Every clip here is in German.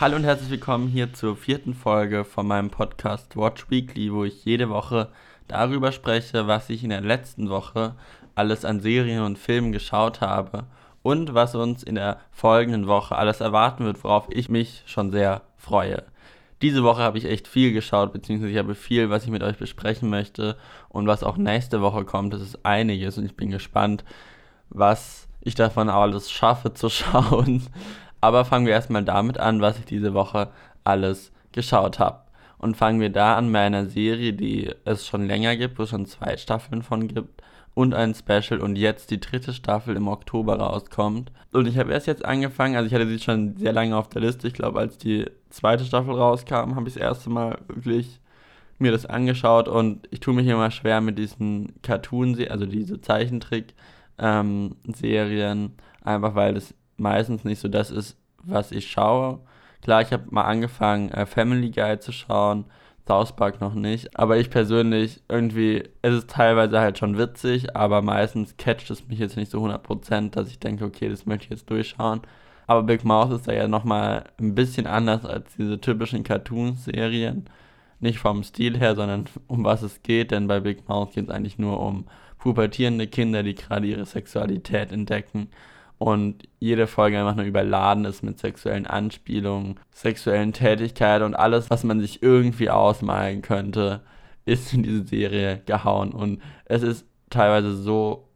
Hallo und herzlich willkommen hier zur vierten Folge von meinem Podcast Watch Weekly, wo ich jede Woche darüber spreche, was ich in der letzten Woche alles an Serien und Filmen geschaut habe und was uns in der folgenden Woche alles erwarten wird, worauf ich mich schon sehr freue. Diese Woche habe ich echt viel geschaut, beziehungsweise ich habe viel, was ich mit euch besprechen möchte und was auch nächste Woche kommt. Das ist einiges und ich bin gespannt, was ich davon alles schaffe zu schauen. Aber fangen wir erstmal damit an, was ich diese Woche alles geschaut habe. Und fangen wir da an bei einer Serie, die es schon länger gibt, wo es schon zwei Staffeln von gibt und ein Special und jetzt die dritte Staffel im Oktober rauskommt. Und ich habe erst jetzt angefangen, also ich hatte sie schon sehr lange auf der Liste. Ich glaube, als die zweite Staffel rauskam, habe ich das erste Mal wirklich mir das angeschaut und ich tue mich immer schwer mit diesen Cartoon, also diese Zeichentrick-Serien, ähm, einfach weil das meistens nicht so das ist, was ich schaue. Klar, ich habe mal angefangen, äh, Family Guy zu schauen, South Park noch nicht, aber ich persönlich irgendwie, es ist teilweise halt schon witzig, aber meistens catcht es mich jetzt nicht so 100%, dass ich denke, okay, das möchte ich jetzt durchschauen. Aber Big Mouth ist da ja nochmal ein bisschen anders als diese typischen Cartoon-Serien. Nicht vom Stil her, sondern um was es geht, denn bei Big Mouth geht es eigentlich nur um pubertierende Kinder, die gerade ihre Sexualität entdecken und jede Folge einfach nur überladen ist mit sexuellen Anspielungen, sexuellen Tätigkeiten und alles, was man sich irgendwie ausmalen könnte, ist in diese Serie gehauen. Und es ist teilweise so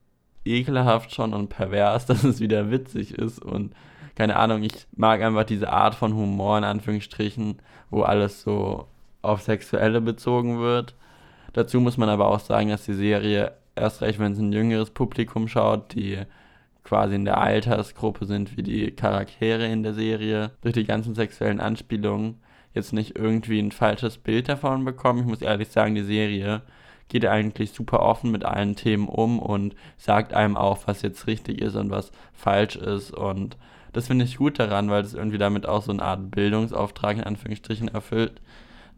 ekelhaft schon und pervers, dass es wieder witzig ist. Und keine Ahnung, ich mag einfach diese Art von Humor in Anführungsstrichen, wo alles so auf Sexuelle bezogen wird. Dazu muss man aber auch sagen, dass die Serie erst recht, wenn es ein jüngeres Publikum schaut, die quasi in der Altersgruppe sind wie die Charaktere in der Serie, durch die ganzen sexuellen Anspielungen jetzt nicht irgendwie ein falsches Bild davon bekommen. Ich muss ehrlich sagen, die Serie geht eigentlich super offen mit allen Themen um und sagt einem auch, was jetzt richtig ist und was falsch ist. Und das finde ich gut daran, weil es irgendwie damit auch so eine Art Bildungsauftrag in Anführungsstrichen erfüllt.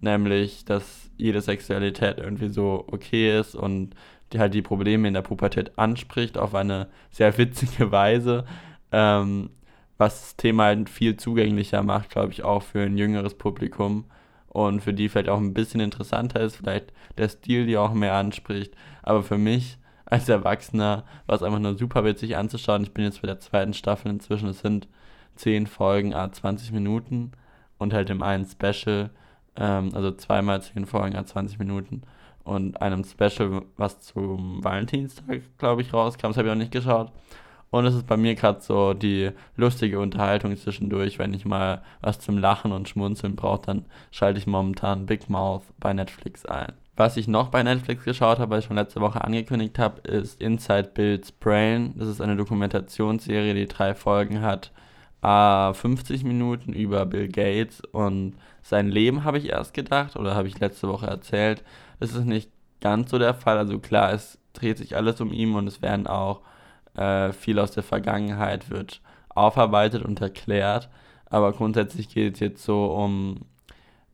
Nämlich, dass jede Sexualität irgendwie so okay ist und die halt die Probleme in der Pubertät anspricht, auf eine sehr witzige Weise, ähm, was das Thema halt viel zugänglicher macht, glaube ich, auch für ein jüngeres Publikum und für die vielleicht auch ein bisschen interessanter ist, vielleicht der Stil, die auch mehr anspricht. Aber für mich als Erwachsener war es einfach nur super witzig anzuschauen. Ich bin jetzt bei der zweiten Staffel inzwischen, es sind 10 Folgen, a 20 Minuten und halt im einen Special, ähm, also zweimal 10 Folgen, a 20 Minuten und einem Special, was zum Valentinstag, glaube ich, rauskam. Das habe ich auch nicht geschaut. Und es ist bei mir gerade so die lustige Unterhaltung zwischendurch. Wenn ich mal was zum Lachen und Schmunzeln brauche, dann schalte ich momentan Big Mouth bei Netflix ein. Was ich noch bei Netflix geschaut habe, was ich schon letzte Woche angekündigt habe, ist Inside Bill's Brain. Das ist eine Dokumentationsserie, die drei Folgen hat. 50 Minuten über Bill Gates und sein Leben, habe ich erst gedacht oder habe ich letzte Woche erzählt. Das ist nicht ganz so der Fall. Also klar, es dreht sich alles um ihn und es werden auch äh, viel aus der Vergangenheit wird aufarbeitet und erklärt. Aber grundsätzlich geht es jetzt so um,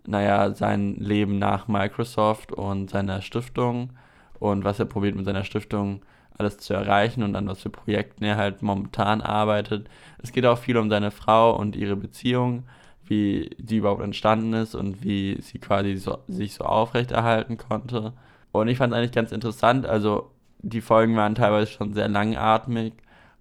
naja, sein Leben nach Microsoft und seiner Stiftung und was er probiert mit seiner Stiftung alles zu erreichen und an was für Projekten er halt momentan arbeitet. Es geht auch viel um seine Frau und ihre Beziehung wie die überhaupt entstanden ist und wie sie quasi so, sich so aufrechterhalten konnte. Und ich fand es eigentlich ganz interessant. Also die Folgen waren teilweise schon sehr langatmig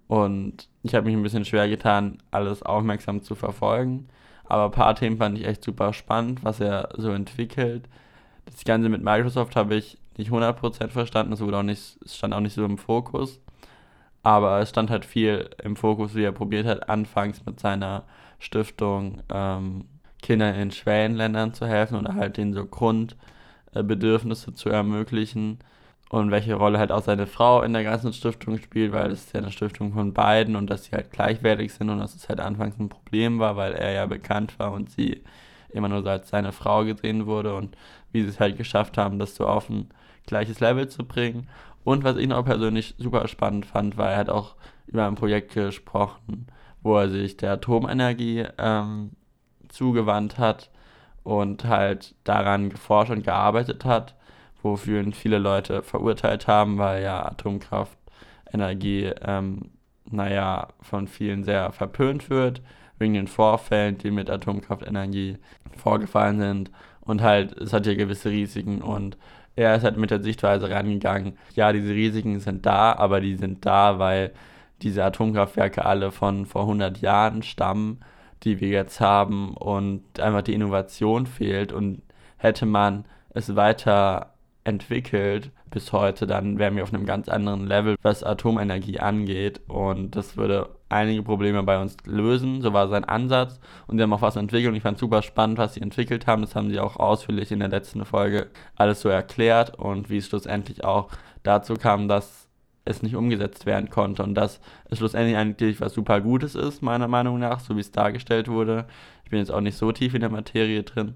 und ich habe mich ein bisschen schwer getan, alles aufmerksam zu verfolgen. Aber ein paar Themen fand ich echt super spannend, was er so entwickelt. Das Ganze mit Microsoft habe ich nicht 100% verstanden, es, wurde auch nicht, es stand auch nicht so im Fokus. Aber es stand halt viel im Fokus, wie er probiert hat, anfangs mit seiner Stiftung ähm, Kindern in Schwellenländern zu helfen oder halt denen so Grundbedürfnisse zu ermöglichen und welche Rolle halt auch seine Frau in der ganzen Stiftung spielt, weil es ist ja eine Stiftung von beiden und dass sie halt gleichwertig sind und dass es halt anfangs ein Problem war, weil er ja bekannt war und sie immer nur so als seine Frau gesehen wurde und wie sie es halt geschafft haben, das so auf ein gleiches Level zu bringen. Und was ich noch persönlich super spannend fand, war, er hat auch über ein Projekt gesprochen, wo er sich der Atomenergie ähm, zugewandt hat und halt daran geforscht und gearbeitet hat, wofür ihn viele Leute verurteilt haben, weil ja Atomkraftenergie, ähm, naja, von vielen sehr verpönt wird, wegen den Vorfällen, die mit Atomkraftenergie vorgefallen sind. Und halt, es hat ja gewisse Risiken und er ist halt mit der Sichtweise rangegangen, ja, diese Risiken sind da, aber die sind da, weil diese Atomkraftwerke alle von vor 100 Jahren stammen, die wir jetzt haben und einfach die Innovation fehlt und hätte man es weiter entwickelt bis heute, dann wären wir auf einem ganz anderen Level, was Atomenergie angeht. Und das würde einige Probleme bei uns lösen. So war sein Ansatz. Und sie haben auch was entwickelt. Und ich fand super spannend, was sie entwickelt haben. Das haben sie auch ausführlich in der letzten Folge alles so erklärt. Und wie es schlussendlich auch dazu kam, dass es nicht umgesetzt werden konnte. Und dass es schlussendlich eigentlich was super Gutes ist, meiner Meinung nach, so wie es dargestellt wurde. Ich bin jetzt auch nicht so tief in der Materie drin.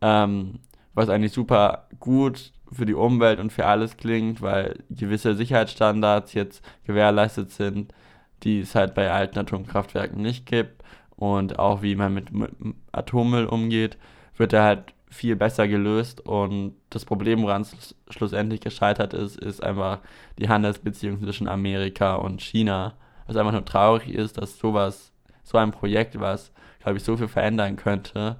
Ähm, was eigentlich super gut für die Umwelt und für alles klingt, weil gewisse Sicherheitsstandards jetzt gewährleistet sind, die es halt bei alten Atomkraftwerken nicht gibt. Und auch wie man mit Atommüll umgeht, wird er halt viel besser gelöst. Und das Problem, woran es schlussendlich gescheitert ist, ist einfach die Handelsbeziehung zwischen Amerika und China. Was einfach nur traurig ist, dass sowas, so ein Projekt, was, glaube ich, so viel verändern könnte,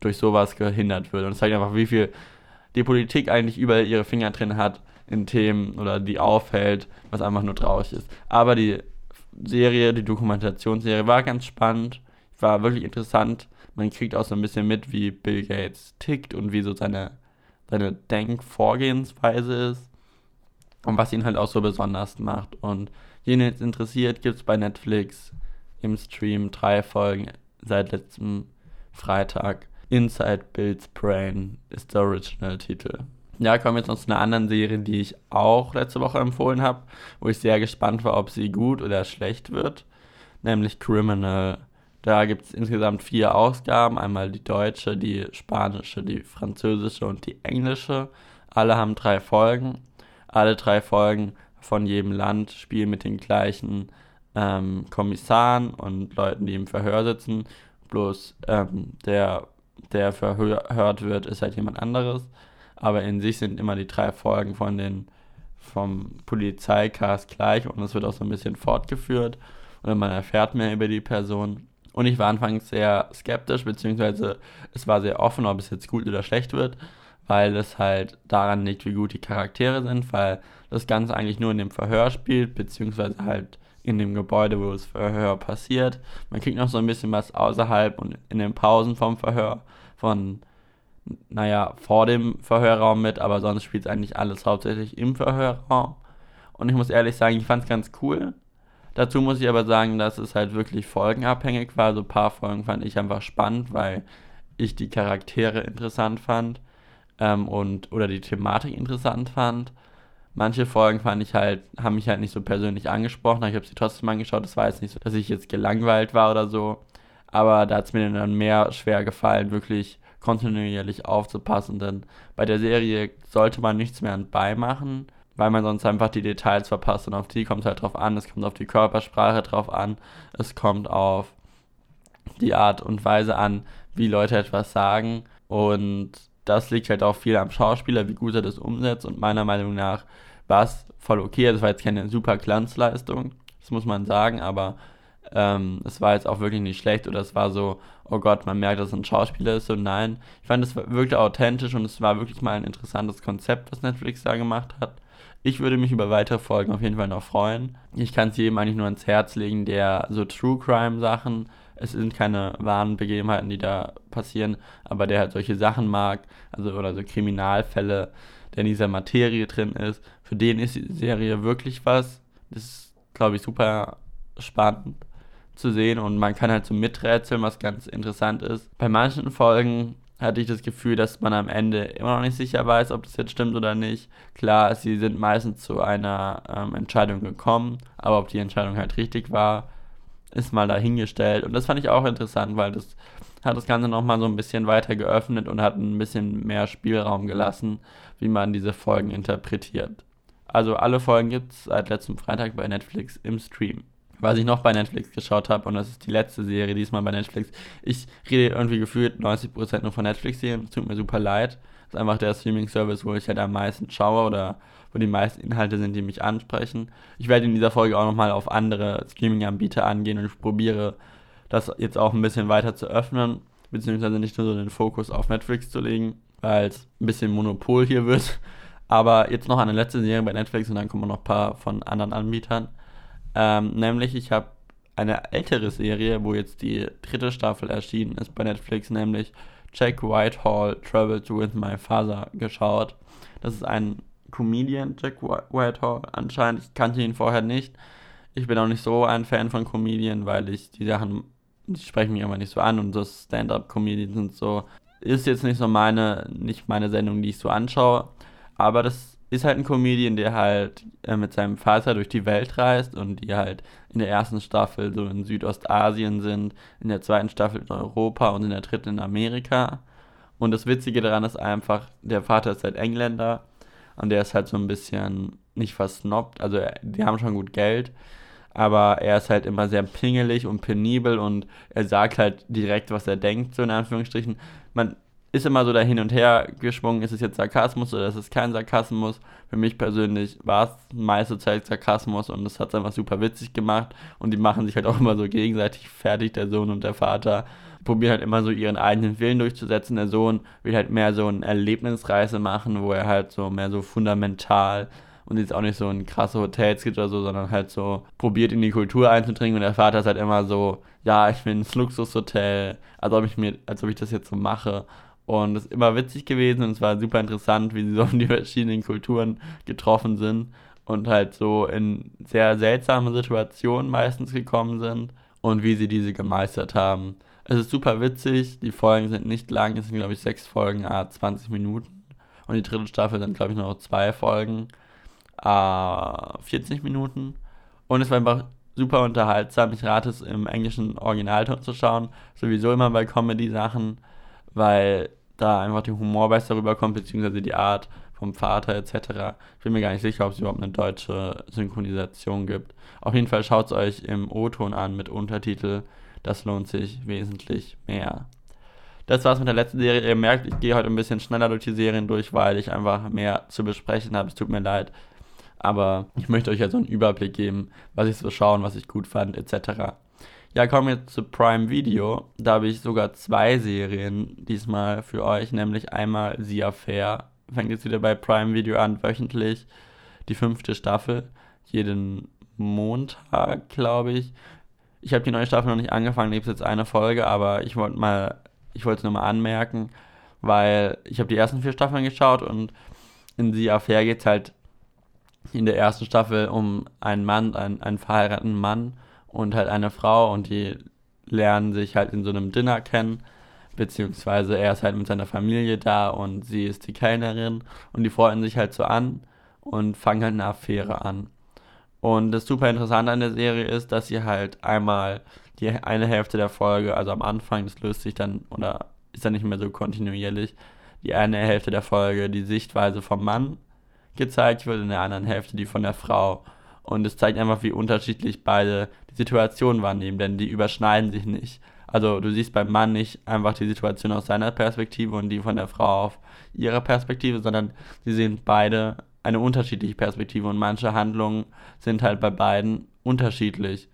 durch sowas gehindert wird. Und es zeigt einfach, wie viel die Politik eigentlich überall ihre Finger drin hat in Themen oder die aufhält, was einfach nur traurig ist. Aber die Serie, die Dokumentationsserie war ganz spannend, war wirklich interessant. Man kriegt auch so ein bisschen mit, wie Bill Gates tickt und wie so seine, seine Denkvorgehensweise ist und was ihn halt auch so besonders macht. Und jene jetzt interessiert, gibt es bei Netflix im Stream drei Folgen seit letztem Freitag. Inside Bill's Brain ist der Original-Titel. Ja, kommen wir jetzt noch zu einer anderen Serie, die ich auch letzte Woche empfohlen habe, wo ich sehr gespannt war, ob sie gut oder schlecht wird, nämlich Criminal. Da gibt es insgesamt vier Ausgaben, einmal die deutsche, die spanische, die französische und die englische. Alle haben drei Folgen. Alle drei Folgen von jedem Land spielen mit den gleichen ähm, Kommissaren und Leuten, die im Verhör sitzen. Bloß ähm, der der verhört wird, ist halt jemand anderes. Aber in sich sind immer die drei Folgen von den vom Polizeicast gleich und es wird auch so ein bisschen fortgeführt und man erfährt mehr über die Person. Und ich war anfangs sehr skeptisch, beziehungsweise es war sehr offen, ob es jetzt gut oder schlecht wird, weil es halt daran liegt, wie gut die Charaktere sind, weil das Ganze eigentlich nur in dem Verhör spielt, beziehungsweise halt in dem Gebäude, wo das Verhör passiert. Man kriegt noch so ein bisschen was außerhalb und in den Pausen vom Verhör von, naja, vor dem Verhörraum mit, aber sonst spielt es eigentlich alles hauptsächlich im Verhörraum. Und ich muss ehrlich sagen, ich fand es ganz cool. Dazu muss ich aber sagen, dass es halt wirklich folgenabhängig war. So ein paar Folgen fand ich einfach spannend, weil ich die Charaktere interessant fand ähm, und oder die Thematik interessant fand manche Folgen fand ich halt, haben mich halt nicht so persönlich angesprochen, ich habe sie trotzdem angeschaut. Das war jetzt nicht so, dass ich jetzt gelangweilt war oder so. Aber da hat es mir dann mehr schwer gefallen, wirklich kontinuierlich aufzupassen, denn bei der Serie sollte man nichts mehr anbei machen, weil man sonst einfach die Details verpasst und auf die kommt es halt drauf an, es kommt auf die Körpersprache drauf an, es kommt auf die Art und Weise an, wie Leute etwas sagen und das liegt halt auch viel am Schauspieler, wie gut er das umsetzt und meiner Meinung nach war es voll okay. Das war jetzt keine super Glanzleistung, das muss man sagen, aber ähm, es war jetzt auch wirklich nicht schlecht oder es war so, oh Gott, man merkt, dass es ein Schauspieler ist und nein. Ich fand, es wirklich authentisch und es war wirklich mal ein interessantes Konzept, was Netflix da gemacht hat. Ich würde mich über weitere Folgen auf jeden Fall noch freuen. Ich kann es jedem eigentlich nur ans Herz legen, der so True Crime Sachen, es sind keine wahren Begebenheiten, die da passieren, aber der halt solche Sachen mag, also oder so Kriminalfälle, der in dieser Materie drin ist, für den ist die Serie wirklich was. Das ist, glaube ich, super spannend zu sehen und man kann halt so miträtseln, was ganz interessant ist. Bei manchen Folgen hatte ich das Gefühl, dass man am Ende immer noch nicht sicher weiß, ob das jetzt stimmt oder nicht. Klar, sie sind meistens zu einer ähm, Entscheidung gekommen, aber ob die Entscheidung halt richtig war, ist mal dahingestellt. Und das fand ich auch interessant, weil das hat das Ganze nochmal so ein bisschen weiter geöffnet und hat ein bisschen mehr Spielraum gelassen, wie man diese Folgen interpretiert. Also alle Folgen gibt es seit letztem Freitag bei Netflix im Stream. Was ich noch bei Netflix geschaut habe, und das ist die letzte Serie diesmal bei Netflix. Ich rede irgendwie gefühlt 90% nur von Netflix-Serien, es tut mir super leid. Das ist einfach der Streaming-Service, wo ich halt am meisten schaue oder wo die meisten Inhalte sind, die mich ansprechen. Ich werde in dieser Folge auch nochmal auf andere Streaming-Anbieter angehen und ich probiere das jetzt auch ein bisschen weiter zu öffnen, beziehungsweise nicht nur so den Fokus auf Netflix zu legen, weil es ein bisschen Monopol hier wird. Aber jetzt noch eine letzte Serie bei Netflix und dann kommen noch ein paar von anderen Anbietern. Ähm, nämlich, ich habe eine ältere Serie, wo jetzt die dritte Staffel erschienen ist bei Netflix, nämlich Jack Whitehall Traveled with My Father geschaut. Das ist ein Comedian, Jack Whitehall. Anscheinend, ich kannte ihn vorher nicht. Ich bin auch nicht so ein Fan von Comedian, weil ich die Sachen, die sprechen mich immer nicht so an und so Stand-up-Comedians sind so, ist jetzt nicht so meine, nicht meine Sendung, die ich so anschaue. Aber das ist halt ein Comedian, der halt äh, mit seinem Vater durch die Welt reist und die halt in der ersten Staffel so in Südostasien sind, in der zweiten Staffel in Europa und in der dritten in Amerika. Und das Witzige daran ist einfach, der Vater ist halt Engländer und der ist halt so ein bisschen nicht versnobbt, also die haben schon gut Geld, aber er ist halt immer sehr pingelig und penibel und er sagt halt direkt, was er denkt, so in Anführungsstrichen. Man ist immer so da hin und her geschwungen, ist es jetzt Sarkasmus oder ist es kein Sarkasmus. Für mich persönlich war es meiste Zeit Sarkasmus und das hat es einfach super witzig gemacht und die machen sich halt auch immer so gegenseitig fertig, der Sohn und der Vater. Probieren halt immer so ihren eigenen Willen durchzusetzen. Der Sohn will halt mehr so eine Erlebnisreise machen, wo er halt so mehr so fundamental und jetzt auch nicht so in krasse Hotels geht oder so, sondern halt so probiert in die Kultur einzudringen und der Vater ist halt immer so, ja, ich will ins Luxushotel, als ob ich mir, als ob ich das jetzt so mache und es ist immer witzig gewesen und es war super interessant, wie sie so in die verschiedenen Kulturen getroffen sind und halt so in sehr seltsame Situationen meistens gekommen sind und wie sie diese gemeistert haben. Es ist super witzig, die Folgen sind nicht lang, es sind glaube ich sechs Folgen, ah, 20 Minuten. Und die dritte Staffel sind glaube ich noch zwei Folgen, ah, 40 Minuten. Und es war einfach super unterhaltsam. Ich rate es im englischen Originalton zu schauen, sowieso immer bei Comedy-Sachen, weil da einfach der Humor besser rüberkommt, beziehungsweise die Art vom Vater etc. Ich bin mir gar nicht sicher, ob es überhaupt eine deutsche Synchronisation gibt. Auf jeden Fall schaut es euch im O-Ton an mit Untertitel. Das lohnt sich wesentlich mehr. Das war's mit der letzten Serie. Ihr merkt, ich gehe heute ein bisschen schneller durch die Serien durch, weil ich einfach mehr zu besprechen habe. Es tut mir leid. Aber ich möchte euch ja so einen Überblick geben, was ich so schauen, was ich gut fand, etc. Ja, kommen wir zu Prime Video. Da habe ich sogar zwei Serien diesmal für euch, nämlich einmal The Affair. Fängt jetzt wieder bei Prime Video an, wöchentlich. Die fünfte Staffel. Jeden Montag, glaube ich. Ich habe die neue Staffel noch nicht angefangen, gibt jetzt eine Folge, aber ich wollte mal, ich wollte es nur mal anmerken, weil ich habe die ersten vier Staffeln geschaut und in The Affair geht es halt in der ersten Staffel um einen Mann, einen, einen verheirateten Mann und halt eine Frau und die lernen sich halt in so einem Dinner kennen, beziehungsweise er ist halt mit seiner Familie da und sie ist die Kellnerin und die freuen sich halt so an und fangen halt eine Affäre an. Und das super Interessante an der Serie ist, dass sie halt einmal die eine Hälfte der Folge, also am Anfang, das löst sich dann oder ist dann nicht mehr so kontinuierlich, die eine Hälfte der Folge die Sichtweise vom Mann gezeigt wird, in der anderen Hälfte die von der Frau. Und es zeigt einfach, wie unterschiedlich beide die Situation wahrnehmen, denn die überschneiden sich nicht. Also du siehst beim Mann nicht einfach die Situation aus seiner Perspektive und die von der Frau auf ihrer Perspektive, sondern sie sehen beide eine unterschiedliche Perspektive und manche Handlungen sind halt bei beiden unterschiedlich.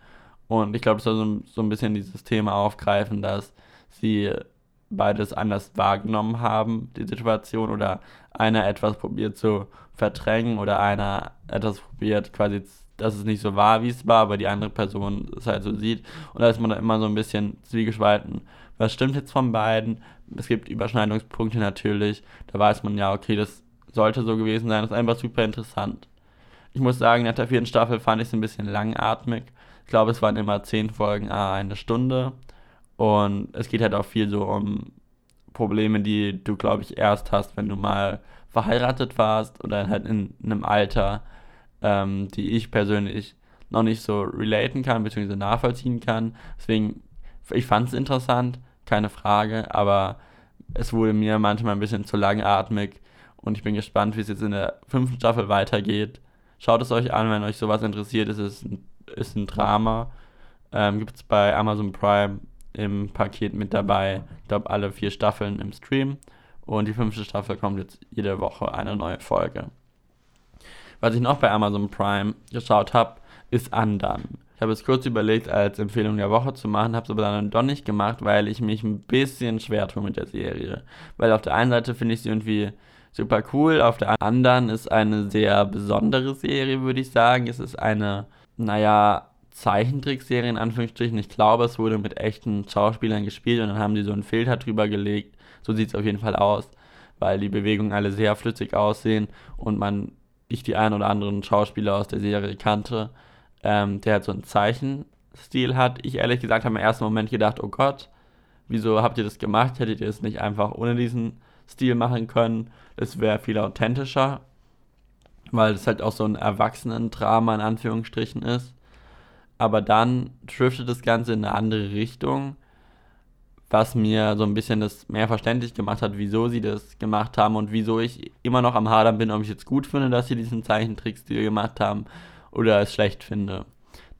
Und ich glaube, es soll so, so ein bisschen dieses Thema aufgreifen, dass sie beides anders wahrgenommen haben, die Situation, oder einer etwas probiert zu verdrängen oder einer etwas probiert quasi dass es nicht so war, wie es war, aber die andere Person es halt so sieht. Und da ist man dann immer so ein bisschen zwiegespalten. Was stimmt jetzt von beiden? Es gibt Überschneidungspunkte natürlich. Da weiß man ja, okay, das sollte so gewesen sein. Das ist einfach super interessant. Ich muss sagen, nach der vierten Staffel fand ich es ein bisschen langatmig. Ich glaube, es waren immer zehn Folgen, ah, eine Stunde. Und es geht halt auch viel so um Probleme, die du, glaube ich, erst hast, wenn du mal verheiratet warst oder halt in einem Alter, ähm, die ich persönlich noch nicht so relaten kann, beziehungsweise nachvollziehen kann. Deswegen, ich fand es interessant, keine Frage, aber es wurde mir manchmal ein bisschen zu langatmig und ich bin gespannt, wie es jetzt in der fünften Staffel weitergeht. Schaut es euch an, wenn euch sowas interessiert. Es ist ein, ist ein Drama. Ähm, Gibt es bei Amazon Prime im Paket mit dabei. Ich glaube, alle vier Staffeln im Stream. Und die fünfte Staffel kommt jetzt jede Woche eine neue Folge. Was ich noch bei Amazon Prime geschaut habe, ist Andan. Ich habe es kurz überlegt, als Empfehlung der Woche zu machen, habe es aber dann doch nicht gemacht, weil ich mich ein bisschen schwer tue mit der Serie. Weil auf der einen Seite finde ich sie irgendwie super cool, auf der anderen ist eine sehr besondere Serie, würde ich sagen. Es ist eine, naja, Zeichentrickserie in Anführungsstrichen. Ich glaube, es wurde mit echten Schauspielern gespielt und dann haben die so einen Filter drüber gelegt. So sieht es auf jeden Fall aus, weil die Bewegungen alle sehr flüssig aussehen und man, ich die ein oder anderen Schauspieler aus der Serie kannte, ähm, der halt so einen Zeichenstil hat. Ich ehrlich gesagt habe im ersten Moment gedacht, oh Gott, wieso habt ihr das gemacht? Hättet ihr es nicht einfach ohne diesen Stil machen können? Es wäre viel authentischer, weil es halt auch so ein Erwachsenen-Drama in Anführungsstrichen ist aber dann driftet das Ganze in eine andere Richtung, was mir so ein bisschen das mehr verständlich gemacht hat, wieso sie das gemacht haben und wieso ich immer noch am Hadern bin, ob ich jetzt gut finde, dass sie diesen Zeichentrickstil gemacht haben oder es schlecht finde.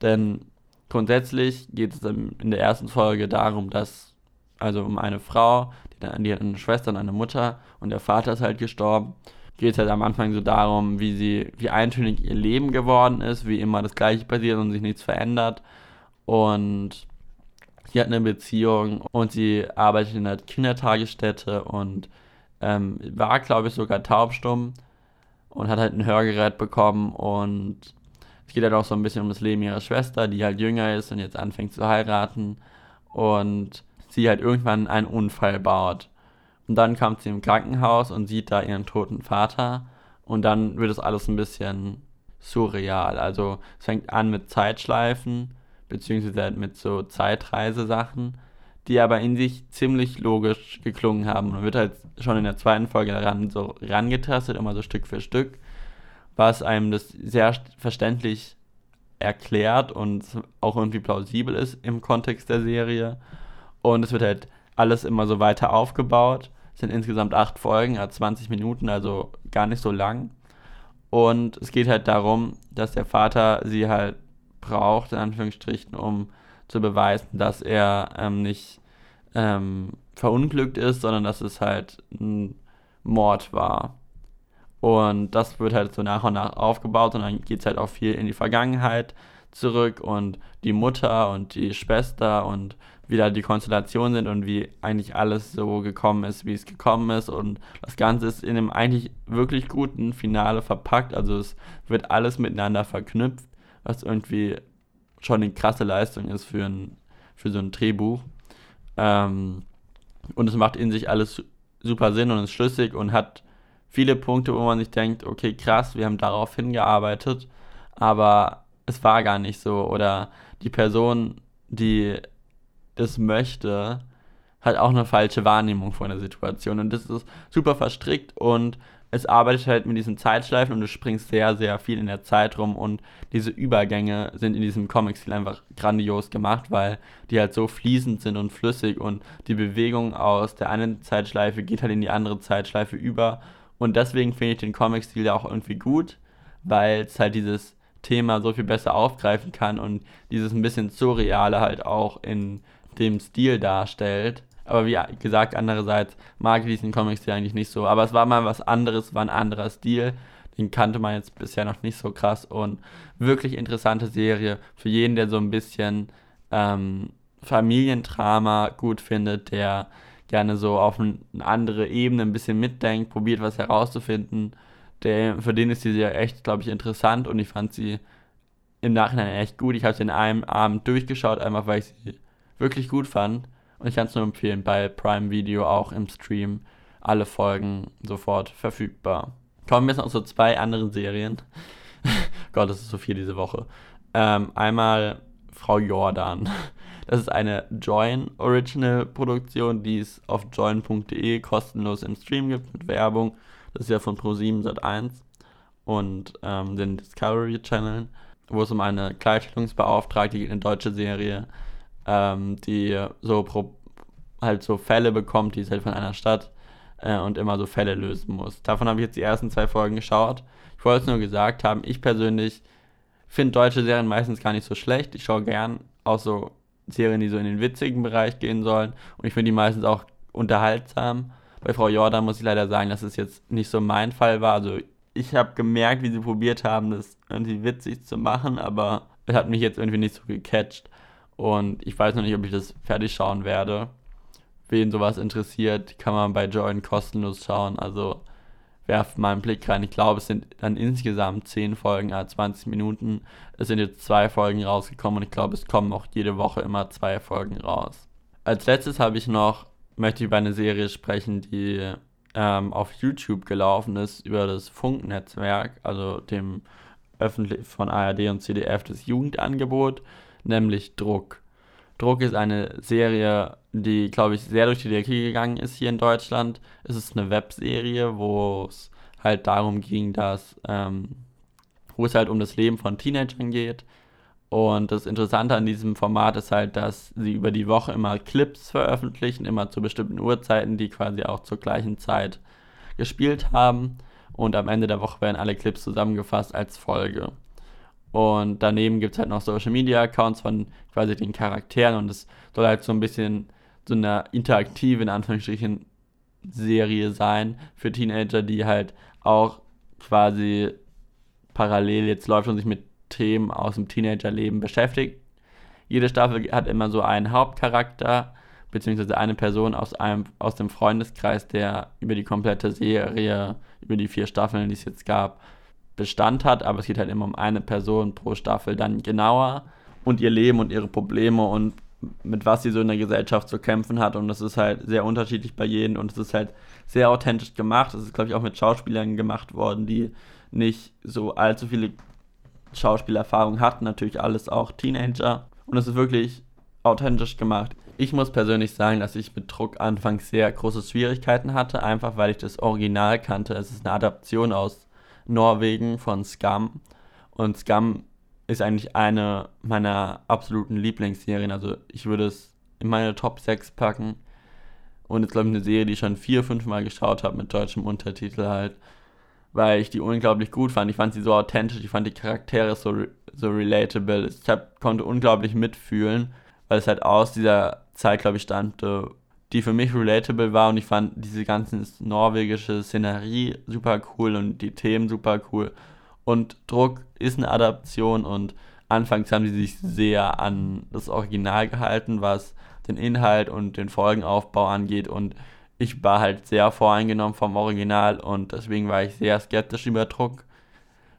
Denn grundsätzlich geht es in der ersten Folge darum, dass, also um eine Frau, die, die hat eine Schwester und eine Mutter und der Vater ist halt gestorben geht es halt am Anfang so darum, wie sie, wie eintönig ihr Leben geworden ist, wie immer das Gleiche passiert und sich nichts verändert. Und sie hat eine Beziehung und sie arbeitet in einer Kindertagesstätte und ähm, war, glaube ich, sogar taubstumm und hat halt ein Hörgerät bekommen und es geht halt auch so ein bisschen um das Leben ihrer Schwester, die halt jünger ist und jetzt anfängt zu heiraten und sie halt irgendwann einen Unfall baut. Und dann kommt sie im Krankenhaus und sieht da ihren toten Vater. Und dann wird es alles ein bisschen surreal. Also es fängt an mit Zeitschleifen, beziehungsweise halt mit so Zeitreisesachen, die aber in sich ziemlich logisch geklungen haben. Und wird halt schon in der zweiten Folge daran so rangetastet, immer so Stück für Stück, was einem das sehr verständlich erklärt und auch irgendwie plausibel ist im Kontext der Serie. Und es wird halt alles immer so weiter aufgebaut sind insgesamt acht Folgen, hat 20 Minuten, also gar nicht so lang. Und es geht halt darum, dass der Vater sie halt braucht, in Anführungsstrichen, um zu beweisen, dass er ähm, nicht ähm, verunglückt ist, sondern dass es halt ein Mord war. Und das wird halt so nach und nach aufgebaut und dann geht es halt auch viel in die Vergangenheit zurück und die Mutter und die Schwester und wie da die Konstellationen sind und wie eigentlich alles so gekommen ist, wie es gekommen ist. Und das Ganze ist in einem eigentlich wirklich guten Finale verpackt. Also es wird alles miteinander verknüpft, was irgendwie schon eine krasse Leistung ist für, ein, für so ein Drehbuch. Ähm, und es macht in sich alles super Sinn und ist schlüssig und hat viele Punkte, wo man sich denkt, okay, krass, wir haben darauf hingearbeitet, aber es war gar nicht so. Oder die Person, die das möchte, hat auch eine falsche Wahrnehmung von der Situation. Und das ist super verstrickt und es arbeitet halt mit diesen Zeitschleifen und du springst sehr, sehr viel in der Zeit rum und diese Übergänge sind in diesem Comic-Stil einfach grandios gemacht, weil die halt so fließend sind und flüssig und die Bewegung aus der einen Zeitschleife geht halt in die andere Zeitschleife über und deswegen finde ich den Comic-Stil ja auch irgendwie gut, weil es halt dieses Thema so viel besser aufgreifen kann und dieses ein bisschen Surreale halt auch in dem Stil darstellt. Aber wie gesagt, andererseits mag ich diesen Comic-Stil eigentlich nicht so. Aber es war mal was anderes, war ein anderer Stil. Den kannte man jetzt bisher noch nicht so krass. Und wirklich interessante Serie für jeden, der so ein bisschen ähm, Familiendrama gut findet, der gerne so auf eine andere Ebene ein bisschen mitdenkt, probiert was herauszufinden. Der, für den ist die Serie echt, glaube ich, interessant und ich fand sie im Nachhinein echt gut. Ich habe sie in einem Abend durchgeschaut, einfach weil ich sie wirklich gut fand. Und ich kann es nur empfehlen, bei Prime Video auch im Stream alle Folgen sofort verfügbar. Kommen wir jetzt noch zu zwei anderen Serien. Gott, das ist so viel diese Woche. Ähm, einmal Frau Jordan. Das ist eine Join Original Produktion, die es auf join.de kostenlos im Stream gibt mit Werbung. Das ist ja von Pro7 Sat1 und ähm, den Discovery Channel, wo es um eine Gleichstellungsbeauftragte geht, eine deutsche Serie, ähm, die so pro, halt so Fälle bekommt, die ist halt von einer Stadt äh, und immer so Fälle lösen muss. Davon habe ich jetzt die ersten zwei Folgen geschaut. Ich wollte es nur gesagt haben, ich persönlich finde deutsche Serien meistens gar nicht so schlecht. Ich schaue gern auch so Serien, die so in den witzigen Bereich gehen sollen. Und ich finde die meistens auch unterhaltsam. Bei Frau Jordan muss ich leider sagen, dass es jetzt nicht so mein Fall war. Also ich habe gemerkt, wie sie probiert haben, das irgendwie witzig zu machen, aber hat mich jetzt irgendwie nicht so gecatcht. Und ich weiß noch nicht, ob ich das fertig schauen werde. Wen sowas interessiert, kann man bei Join kostenlos schauen. Also werft mal einen Blick rein. Ich glaube, es sind dann insgesamt 10 Folgen, äh, 20 Minuten. Es sind jetzt zwei Folgen rausgekommen und ich glaube, es kommen auch jede Woche immer zwei Folgen raus. Als letztes habe ich noch, möchte ich über eine Serie sprechen, die ähm, auf YouTube gelaufen ist, über das Funknetzwerk, also dem öffentlich von ARD und CDF das Jugendangebot, nämlich Druck. Druck ist eine Serie, die, glaube ich, sehr durch die Decke gegangen ist hier in Deutschland. Es ist eine Webserie, wo es halt darum ging, dass, ähm, wo es halt um das Leben von Teenagern geht. Und das Interessante an diesem Format ist halt, dass sie über die Woche immer Clips veröffentlichen, immer zu bestimmten Uhrzeiten, die quasi auch zur gleichen Zeit gespielt haben. Und am Ende der Woche werden alle Clips zusammengefasst als Folge. Und daneben gibt es halt noch Social Media Accounts von quasi den Charakteren und es soll halt so ein bisschen so eine interaktive, in Anführungsstrichen, Serie sein für Teenager, die halt auch quasi parallel jetzt läuft und sich mit Themen aus dem Teenagerleben beschäftigt. Jede Staffel hat immer so einen Hauptcharakter, beziehungsweise eine Person aus, einem, aus dem Freundeskreis, der über die komplette Serie, über die vier Staffeln, die es jetzt gab, Bestand hat, aber es geht halt immer um eine Person pro Staffel dann genauer und ihr Leben und ihre Probleme und mit was sie so in der Gesellschaft zu kämpfen hat und das ist halt sehr unterschiedlich bei jedem und es ist halt sehr authentisch gemacht. Es ist, glaube ich, auch mit Schauspielern gemacht worden, die nicht so allzu viele Schauspielerfahrung hatten, natürlich alles auch Teenager und es ist wirklich authentisch gemacht. Ich muss persönlich sagen, dass ich mit Druck anfangs sehr große Schwierigkeiten hatte, einfach weil ich das Original kannte. Es ist eine Adaption aus Norwegen von Scum. Und Scum ist eigentlich eine meiner absoluten Lieblingsserien. Also ich würde es in meine Top 6 packen. Und jetzt glaube ich eine Serie, die ich schon vier, fünf Mal geschaut habe mit deutschem Untertitel halt. Weil ich die unglaublich gut fand. Ich fand sie so authentisch, ich fand die Charaktere so, so relatable. Ich hab, konnte unglaublich mitfühlen, weil es halt aus dieser Zeit, glaube ich, stammte, die für mich relatable war und ich fand diese ganze norwegische Szenerie super cool und die Themen super cool. Und Druck ist eine Adaption und anfangs haben sie sich sehr an das Original gehalten, was den Inhalt und den Folgenaufbau angeht und ich war halt sehr voreingenommen vom Original und deswegen war ich sehr skeptisch über Druck.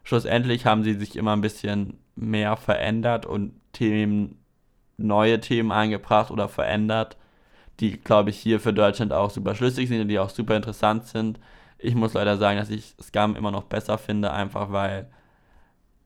Schlussendlich haben sie sich immer ein bisschen mehr verändert und Themen, neue Themen eingebracht oder verändert die, glaube ich, hier für Deutschland auch super schlüssig sind und die auch super interessant sind. Ich muss leider sagen, dass ich Scum immer noch besser finde, einfach weil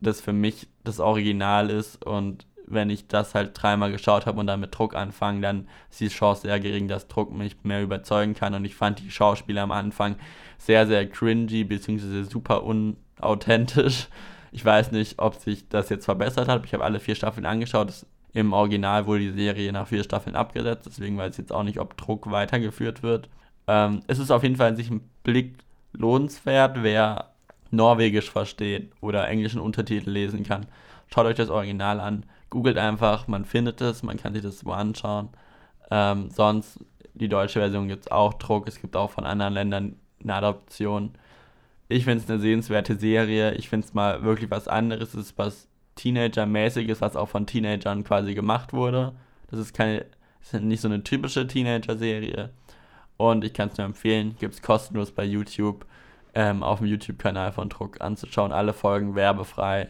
das für mich das Original ist und wenn ich das halt dreimal geschaut habe und dann mit Druck anfange, dann ist die Chance sehr gering, dass Druck mich mehr überzeugen kann. Und ich fand die Schauspieler am Anfang sehr, sehr cringy, beziehungsweise super unauthentisch. Ich weiß nicht, ob sich das jetzt verbessert hat. Ich habe alle vier Staffeln angeschaut. Das im Original wurde die Serie nach vier Staffeln abgesetzt, deswegen weiß ich jetzt auch nicht, ob Druck weitergeführt wird. Ähm, es ist auf jeden Fall in sich ein Blick lohnenswert, wer Norwegisch versteht oder englischen Untertitel lesen kann. Schaut euch das Original an, googelt einfach, man findet es, man kann sich das wo anschauen. Ähm, sonst, die deutsche Version gibt es auch Druck, es gibt auch von anderen Ländern eine Adoption. Ich finde es eine sehenswerte Serie, ich finde es mal wirklich was anderes, es ist was Teenager-mäßiges, was auch von Teenagern quasi gemacht wurde. Das ist keine, das ist nicht so eine typische Teenager-Serie. Und ich kann es nur empfehlen, gibt es kostenlos bei YouTube, ähm, auf dem YouTube-Kanal von Druck anzuschauen. Alle Folgen werbefrei.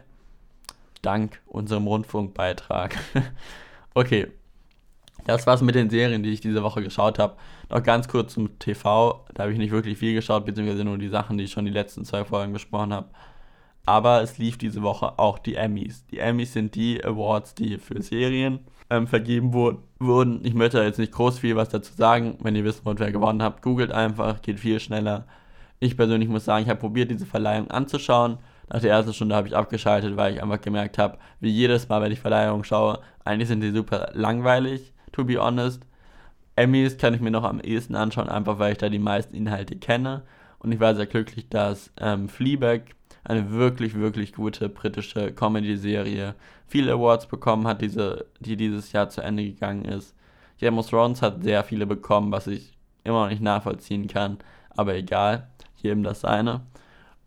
Dank unserem Rundfunkbeitrag. okay. Das war's mit den Serien, die ich diese Woche geschaut habe. Noch ganz kurz zum TV. Da habe ich nicht wirklich viel geschaut, beziehungsweise nur die Sachen, die ich schon die letzten zwei Folgen besprochen habe. Aber es lief diese Woche auch die Emmys. Die Emmys sind die Awards, die für Serien ähm, vergeben wurde, wurden. Ich möchte jetzt nicht groß viel was dazu sagen. Wenn ihr wissen wollt, wer gewonnen hat, googelt einfach, geht viel schneller. Ich persönlich muss sagen, ich habe probiert, diese Verleihung anzuschauen. Nach der ersten Stunde habe ich abgeschaltet, weil ich einfach gemerkt habe, wie jedes Mal, wenn ich Verleihungen schaue, eigentlich sind die super langweilig, to be honest. Emmys kann ich mir noch am ehesten anschauen, einfach weil ich da die meisten Inhalte kenne. Und ich war sehr glücklich, dass ähm, Fleabag eine wirklich, wirklich gute britische Comedy-Serie. Viele Awards bekommen hat, diese, die dieses Jahr zu Ende gegangen ist. Game of Thrones hat sehr viele bekommen, was ich immer noch nicht nachvollziehen kann. Aber egal, jedem das seine.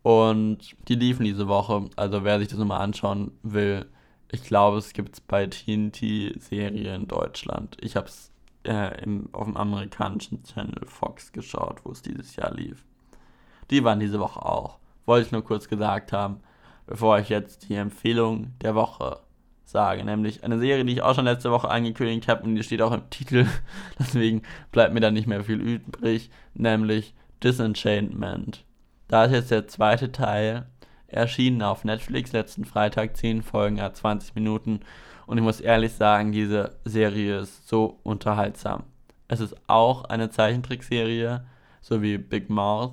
Und die liefen diese Woche. Also wer sich das nochmal anschauen will, Ich glaube, es gibt es bei TNT-Serie in Deutschland. Ich habe es äh, auf dem amerikanischen Channel Fox geschaut, wo es dieses Jahr lief. Die waren diese Woche auch. Wollte ich nur kurz gesagt haben, bevor ich jetzt die Empfehlung der Woche sage. Nämlich eine Serie, die ich auch schon letzte Woche angekündigt habe und die steht auch im Titel. Deswegen bleibt mir da nicht mehr viel übrig. Nämlich Disenchantment. Da ist jetzt der zweite Teil erschienen auf Netflix letzten Freitag. 10 Folgen, ja 20 Minuten. Und ich muss ehrlich sagen, diese Serie ist so unterhaltsam. Es ist auch eine Zeichentrickserie, so wie Big Mouth,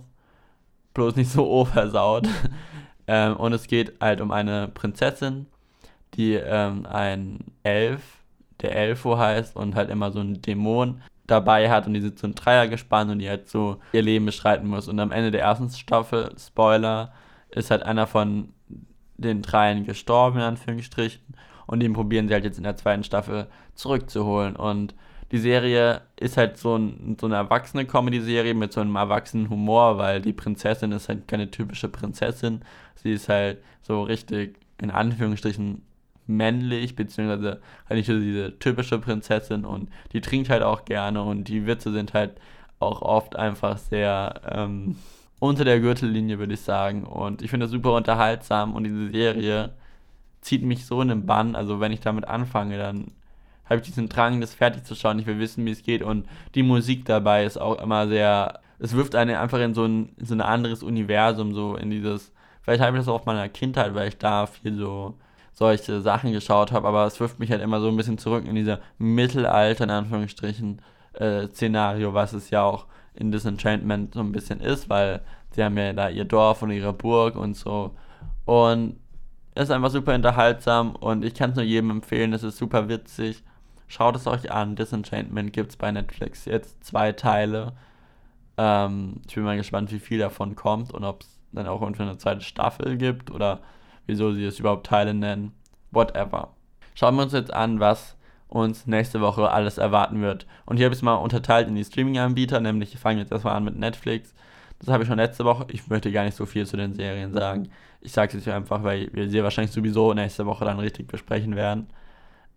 bloß nicht so oversaut. ähm, und es geht halt um eine Prinzessin, die ähm, ein Elf, der Elfo heißt und halt immer so ein Dämon dabei hat und die sind so ein Dreier gespannt und die halt so ihr Leben beschreiten muss. Und am Ende der ersten Staffel, Spoiler, ist halt einer von den Dreien gestorben, in Anführungsstrichen. Und den probieren sie halt jetzt in der zweiten Staffel zurückzuholen. Und die Serie ist halt so, ein, so eine erwachsene Comedy-Serie mit so einem erwachsenen Humor, weil die Prinzessin ist halt keine typische Prinzessin. Sie ist halt so richtig, in Anführungsstrichen, männlich, beziehungsweise halt nicht so diese typische Prinzessin und die trinkt halt auch gerne und die Witze sind halt auch oft einfach sehr ähm, unter der Gürtellinie, würde ich sagen. Und ich finde das super unterhaltsam und diese Serie zieht mich so in den Bann. Also wenn ich damit anfange, dann habe ich diesen Drang, das fertig zu schauen. Ich will wissen, wie es geht. Und die Musik dabei ist auch immer sehr. Es wirft einen einfach in so ein, in so ein anderes Universum, so in dieses. Vielleicht habe ich das auch auf meiner Kindheit, weil ich da viel so solche Sachen geschaut habe, aber es wirft mich halt immer so ein bisschen zurück in dieser Mittelalter, in Anführungsstrichen, äh, Szenario, was es ja auch in Disenchantment so ein bisschen ist, weil sie haben ja da ihr Dorf und ihre Burg und so. Und es ist einfach super unterhaltsam und ich kann es nur jedem empfehlen, es ist super witzig. Schaut es euch an, Disenchantment gibt es bei Netflix jetzt zwei Teile. Ähm, ich bin mal gespannt, wie viel davon kommt und ob es dann auch irgendwie eine zweite Staffel gibt oder wieso sie es überhaupt Teile nennen. Whatever. Schauen wir uns jetzt an, was uns nächste Woche alles erwarten wird. Und hier habe ich es mal unterteilt in die Streaming-Anbieter, nämlich ich fange jetzt erstmal an mit Netflix. Das habe ich schon letzte Woche. Ich möchte gar nicht so viel zu den Serien sagen. Ich sage es euch einfach, weil wir sie wahrscheinlich sowieso nächste Woche dann richtig besprechen werden.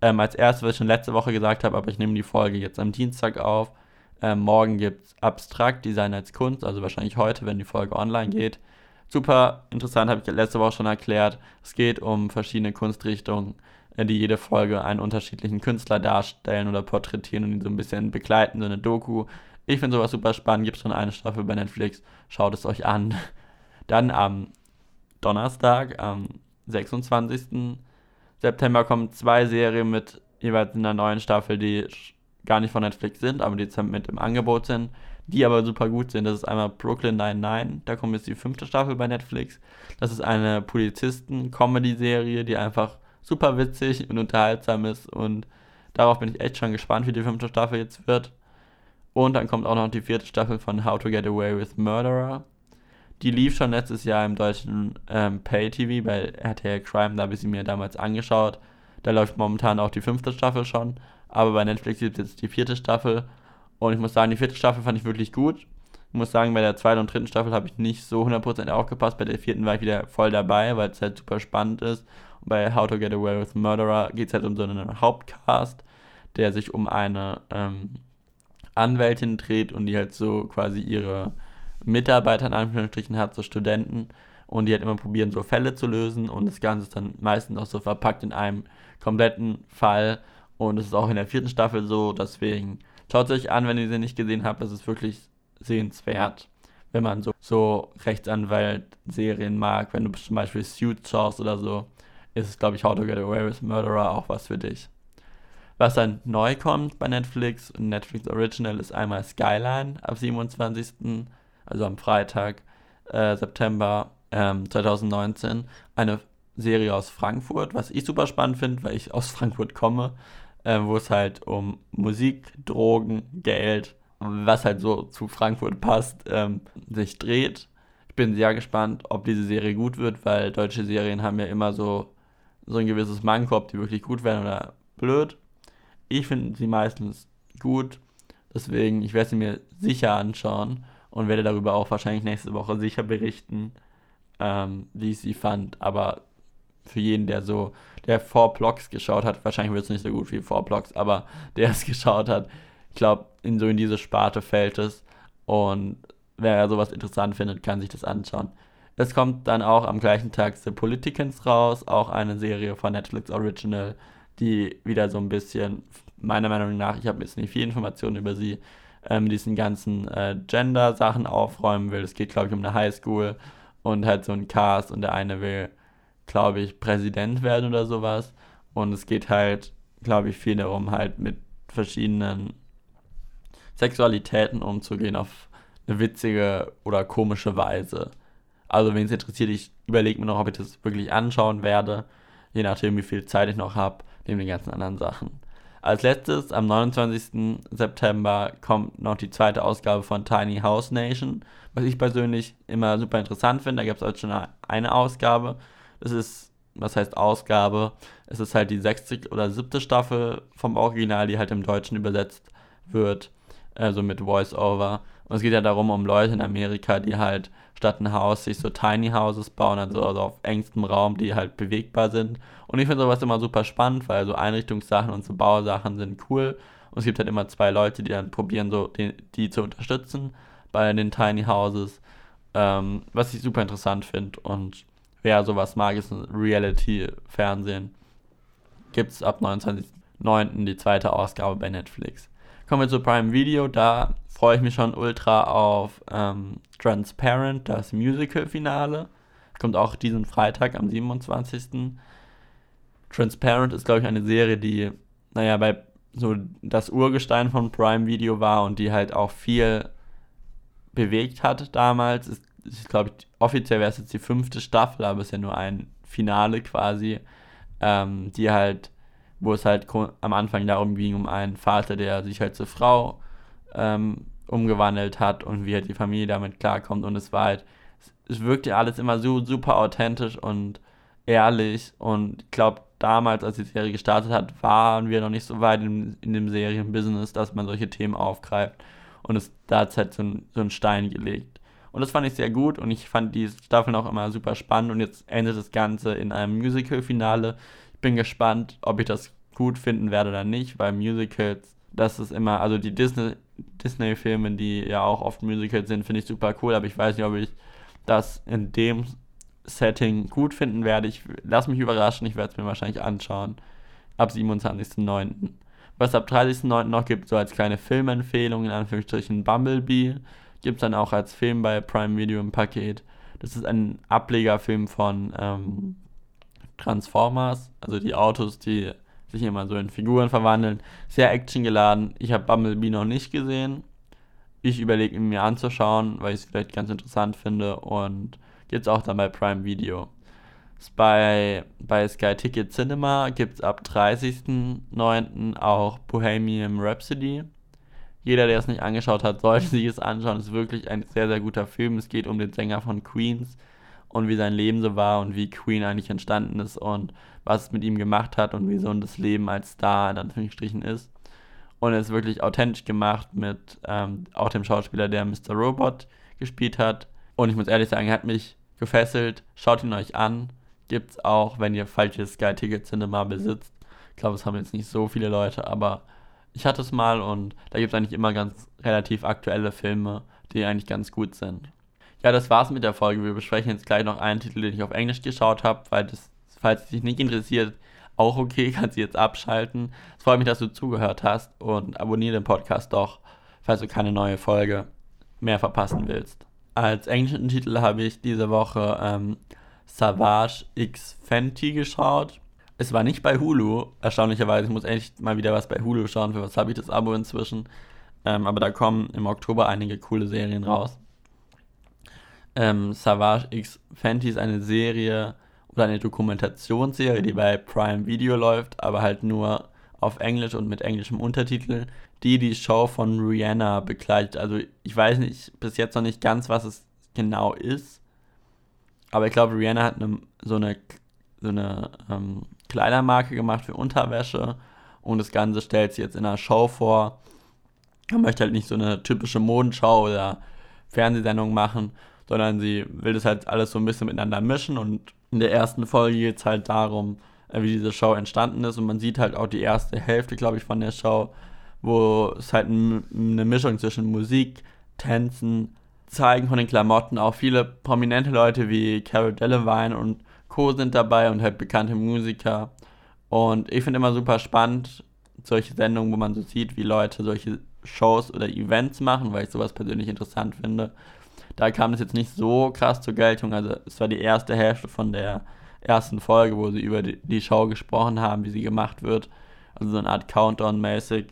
Ähm, als erstes, was ich schon letzte Woche gesagt habe, aber ich nehme die Folge jetzt am Dienstag auf. Ähm, morgen gibt es Abstrakt Design als Kunst, also wahrscheinlich heute, wenn die Folge online geht. Super interessant, habe ich letzte Woche schon erklärt. Es geht um verschiedene Kunstrichtungen, äh, die jede Folge einen unterschiedlichen Künstler darstellen oder porträtieren und ihn so ein bisschen begleiten, so eine Doku. Ich finde sowas super spannend, gibt es schon eine Staffel bei Netflix, schaut es euch an. Dann am Donnerstag, am 26. September kommen zwei Serien mit jeweils einer neuen Staffel, die gar nicht von Netflix sind, aber die jetzt mit im Angebot sind die aber super gut sind. Das ist einmal Brooklyn 99, da kommt jetzt die fünfte Staffel bei Netflix. Das ist eine Polizisten-Comedy-Serie, die einfach super witzig und unterhaltsam ist und darauf bin ich echt schon gespannt, wie die fünfte Staffel jetzt wird. Und dann kommt auch noch die vierte Staffel von How to Get Away with Murderer. Die lief schon letztes Jahr im deutschen ähm, Pay-TV bei RTL Crime, da habe ich sie mir damals angeschaut. Da läuft momentan auch die fünfte Staffel schon, aber bei Netflix gibt es jetzt die vierte Staffel und ich muss sagen, die vierte Staffel fand ich wirklich gut. Ich muss sagen, bei der zweiten und dritten Staffel habe ich nicht so 100% aufgepasst. Bei der vierten war ich wieder voll dabei, weil es halt super spannend ist. Und bei How to Get Away with Murderer geht es halt um so einen Hauptcast, der sich um eine ähm, Anwältin dreht und die halt so quasi ihre Mitarbeiter in Anführungsstrichen hat, so Studenten. Und die halt immer probieren, so Fälle zu lösen. Und das Ganze ist dann meistens auch so verpackt in einem kompletten Fall. Und es ist auch in der vierten Staffel so, deswegen Schaut es euch an, wenn ihr sie nicht gesehen habt. Es ist wirklich sehenswert, wenn man so, so Rechtsanwalt-Serien mag. Wenn du zum Beispiel Suits schaust oder so, ist es, glaube ich, How to Get Away with Murderer auch was für dich. Was dann neu kommt bei Netflix, Netflix Original, ist einmal Skyline ab 27., also am Freitag, äh, September ähm, 2019. Eine Serie aus Frankfurt, was ich super spannend finde, weil ich aus Frankfurt komme äh, wo es halt um Musik, Drogen, Geld, was halt so zu Frankfurt passt, ähm, sich dreht. Ich bin sehr gespannt, ob diese Serie gut wird, weil deutsche Serien haben ja immer so, so ein gewisses Manko, ob die wirklich gut werden oder blöd. Ich finde sie meistens gut, deswegen, ich werde sie mir sicher anschauen und werde darüber auch wahrscheinlich nächste Woche sicher berichten, ähm, wie ich sie fand. Aber für jeden, der so der Four Blocks geschaut hat, wahrscheinlich wird es nicht so gut wie Four Blocks, aber der es geschaut hat, ich glaube, in so in diese Sparte fällt es. Und wer sowas interessant findet, kann sich das anschauen. Es kommt dann auch am gleichen Tag The Politicans raus, auch eine Serie von Netflix Original, die wieder so ein bisschen, meiner Meinung nach, ich habe jetzt nicht viel Informationen über sie, ähm, diesen ganzen äh, Gender-Sachen aufräumen will. Es geht, glaube ich, um eine Highschool und halt so ein Cast und der eine will, glaube ich, Präsident werden oder sowas. Und es geht halt, glaube ich, viel darum, halt mit verschiedenen Sexualitäten umzugehen auf eine witzige oder komische Weise. Also, wenn es interessiert, ich überlege mir noch, ob ich das wirklich anschauen werde, je nachdem, wie viel Zeit ich noch habe, neben den ganzen anderen Sachen. Als letztes, am 29. September, kommt noch die zweite Ausgabe von Tiny House Nation, was ich persönlich immer super interessant finde. Da gibt es heute schon eine Ausgabe. Das ist, was heißt Ausgabe? Es ist halt die sechste oder siebte Staffel vom Original, die halt im Deutschen übersetzt wird, also mit Voice-Over. Und es geht ja darum, um Leute in Amerika, die halt statt ein Haus sich so Tiny Houses bauen, also, also auf engstem Raum, die halt bewegbar sind. Und ich finde sowas immer super spannend, weil so Einrichtungssachen und so Bausachen sind cool. Und es gibt halt immer zwei Leute, die dann probieren, so die, die zu unterstützen bei den Tiny Houses. Ähm, was ich super interessant finde. Und wer sowas mag, ist ein Reality-Fernsehen. Gibt es ab 29.09. die zweite Ausgabe bei Netflix. Kommen wir zu Prime Video. Da freue ich mich schon ultra auf ähm, Transparent, das Musical-Finale. Kommt auch diesen Freitag am 27. Transparent ist, glaube ich, eine Serie, die, naja, bei so das Urgestein von Prime Video war und die halt auch viel bewegt hat damals. Ist, ist glaube ich, offiziell wäre es jetzt die fünfte Staffel, aber es ist ja nur ein Finale quasi, ähm, die halt, wo es halt am Anfang darum ging, um einen Vater, der sich halt zur Frau ähm, umgewandelt hat und wie halt die Familie damit klarkommt. Und es war halt, es wirkte ja alles immer so super authentisch und ehrlich. Und ich glaube, damals, als die Serie gestartet hat, waren wir noch nicht so weit in, in dem Serienbusiness, dass man solche Themen aufgreift. Und es, da hat es halt so, ein, so einen Stein gelegt. Und das fand ich sehr gut und ich fand die Staffeln auch immer super spannend. Und jetzt endet das Ganze in einem Musical-Finale. Ich bin gespannt, ob ich das gut finden werde oder nicht, weil Musicals, das ist immer, also die Disney, Disney-Filme, die ja auch oft Musicals sind, finde ich super cool, aber ich weiß nicht, ob ich das in dem Setting gut finden werde. Ich lasse mich überraschen, ich werde es mir wahrscheinlich anschauen. Ab 27.09. Was ab 30.09. noch gibt, so als kleine Filmempfehlung, in Anführungsstrichen Bumblebee, gibt es dann auch als Film bei Prime Video im Paket. Das ist ein Ablegerfilm von ähm, Transformers, also die Autos, die sich immer so in Figuren verwandeln. Sehr actiongeladen. Ich habe Bumblebee noch nicht gesehen. Ich überlege ihn mir anzuschauen, weil ich es vielleicht ganz interessant finde und gibt es auch dann bei Prime Video. Bei, bei Sky Ticket Cinema gibt es ab 30.09. auch Bohemian Rhapsody. Jeder, der es nicht angeschaut hat, sollte sich es anschauen. Es ist wirklich ein sehr, sehr guter Film. Es geht um den Sänger von Queens und wie sein Leben so war und wie Queen eigentlich entstanden ist und was es mit ihm gemacht hat und wie so das Leben als Star in Anführungsstrichen ist. Und es ist wirklich authentisch gemacht mit ähm, auch dem Schauspieler, der Mr. Robot gespielt hat. Und ich muss ehrlich sagen, er hat mich gefesselt. Schaut ihn euch an. Gibt es auch, wenn ihr falsches Sky Ticket Cinema besitzt. Ich glaube, es haben jetzt nicht so viele Leute, aber ich hatte es mal und da gibt es eigentlich immer ganz relativ aktuelle Filme, die eigentlich ganz gut sind. Ja, das war's mit der Folge. Wir besprechen jetzt gleich noch einen Titel, den ich auf Englisch geschaut habe, weil das, falls es dich nicht interessiert, auch okay, kannst du jetzt abschalten. Es freut mich, dass du zugehört hast und abonniere den Podcast doch, falls du keine neue Folge mehr verpassen willst. Als englischen Titel habe ich diese Woche ähm, Savage X Fenty geschaut. Es war nicht bei Hulu, erstaunlicherweise. Ich muss echt mal wieder was bei Hulu schauen. Für was habe ich das Abo inzwischen? Ähm, aber da kommen im Oktober einige coole Serien raus. Ähm, Savage X Fenty ist eine Serie oder eine Dokumentationsserie, die bei Prime Video läuft, aber halt nur auf Englisch und mit englischem Untertitel, die die Show von Rihanna begleitet. Also ich weiß nicht bis jetzt noch nicht ganz, was es genau ist, aber ich glaube, Rihanna hat eine, so eine, so eine ähm, Kleidermarke gemacht für Unterwäsche und das Ganze stellt sie jetzt in einer Show vor. Man möchte halt nicht so eine typische Modenschau oder Fernsehsendung machen, sondern sie will das halt alles so ein bisschen miteinander mischen und in der ersten Folge geht es halt darum, äh, wie diese Show entstanden ist. Und man sieht halt auch die erste Hälfte, glaube ich, von der Show, wo es halt eine Mischung zwischen Musik, Tänzen, Zeigen von den Klamotten, auch viele prominente Leute wie Carol Delevingne und Co. sind dabei und halt bekannte Musiker. Und ich finde immer super spannend, solche Sendungen, wo man so sieht, wie Leute solche Shows oder Events machen, weil ich sowas persönlich interessant finde. Da kam es jetzt nicht so krass zur Geltung. Also es war die erste Hälfte von der ersten Folge, wo sie über die, die Show gesprochen haben, wie sie gemacht wird. Also so eine Art Countdown-mäßig.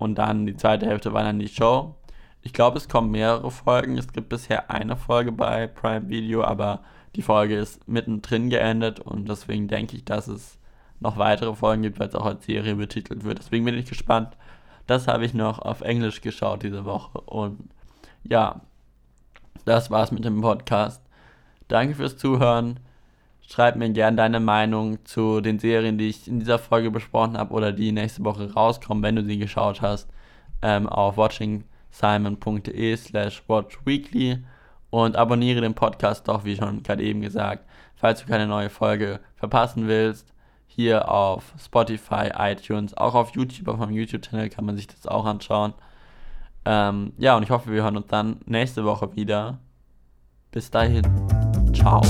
Und dann die zweite Hälfte war dann die Show. Ich glaube, es kommen mehrere Folgen. Es gibt bisher eine Folge bei Prime Video, aber die Folge ist mittendrin geendet und deswegen denke ich, dass es noch weitere Folgen gibt, weil es auch als Serie betitelt wird. Deswegen bin ich gespannt. Das habe ich noch auf Englisch geschaut diese Woche und ja, das war's mit dem Podcast. Danke fürs Zuhören. Schreib mir gerne deine Meinung zu den Serien, die ich in dieser Folge besprochen habe oder die nächste Woche rauskommen, wenn du sie geschaut hast, ähm, auf watchingsimon.de slash watchweekly und abonniere den Podcast doch, wie schon gerade eben gesagt, falls du keine neue Folge verpassen willst. Hier auf Spotify, iTunes, auch auf YouTube, auf meinem YouTube-Channel kann man sich das auch anschauen. Ähm, ja, und ich hoffe, wir hören uns dann nächste Woche wieder. Bis dahin. Ciao.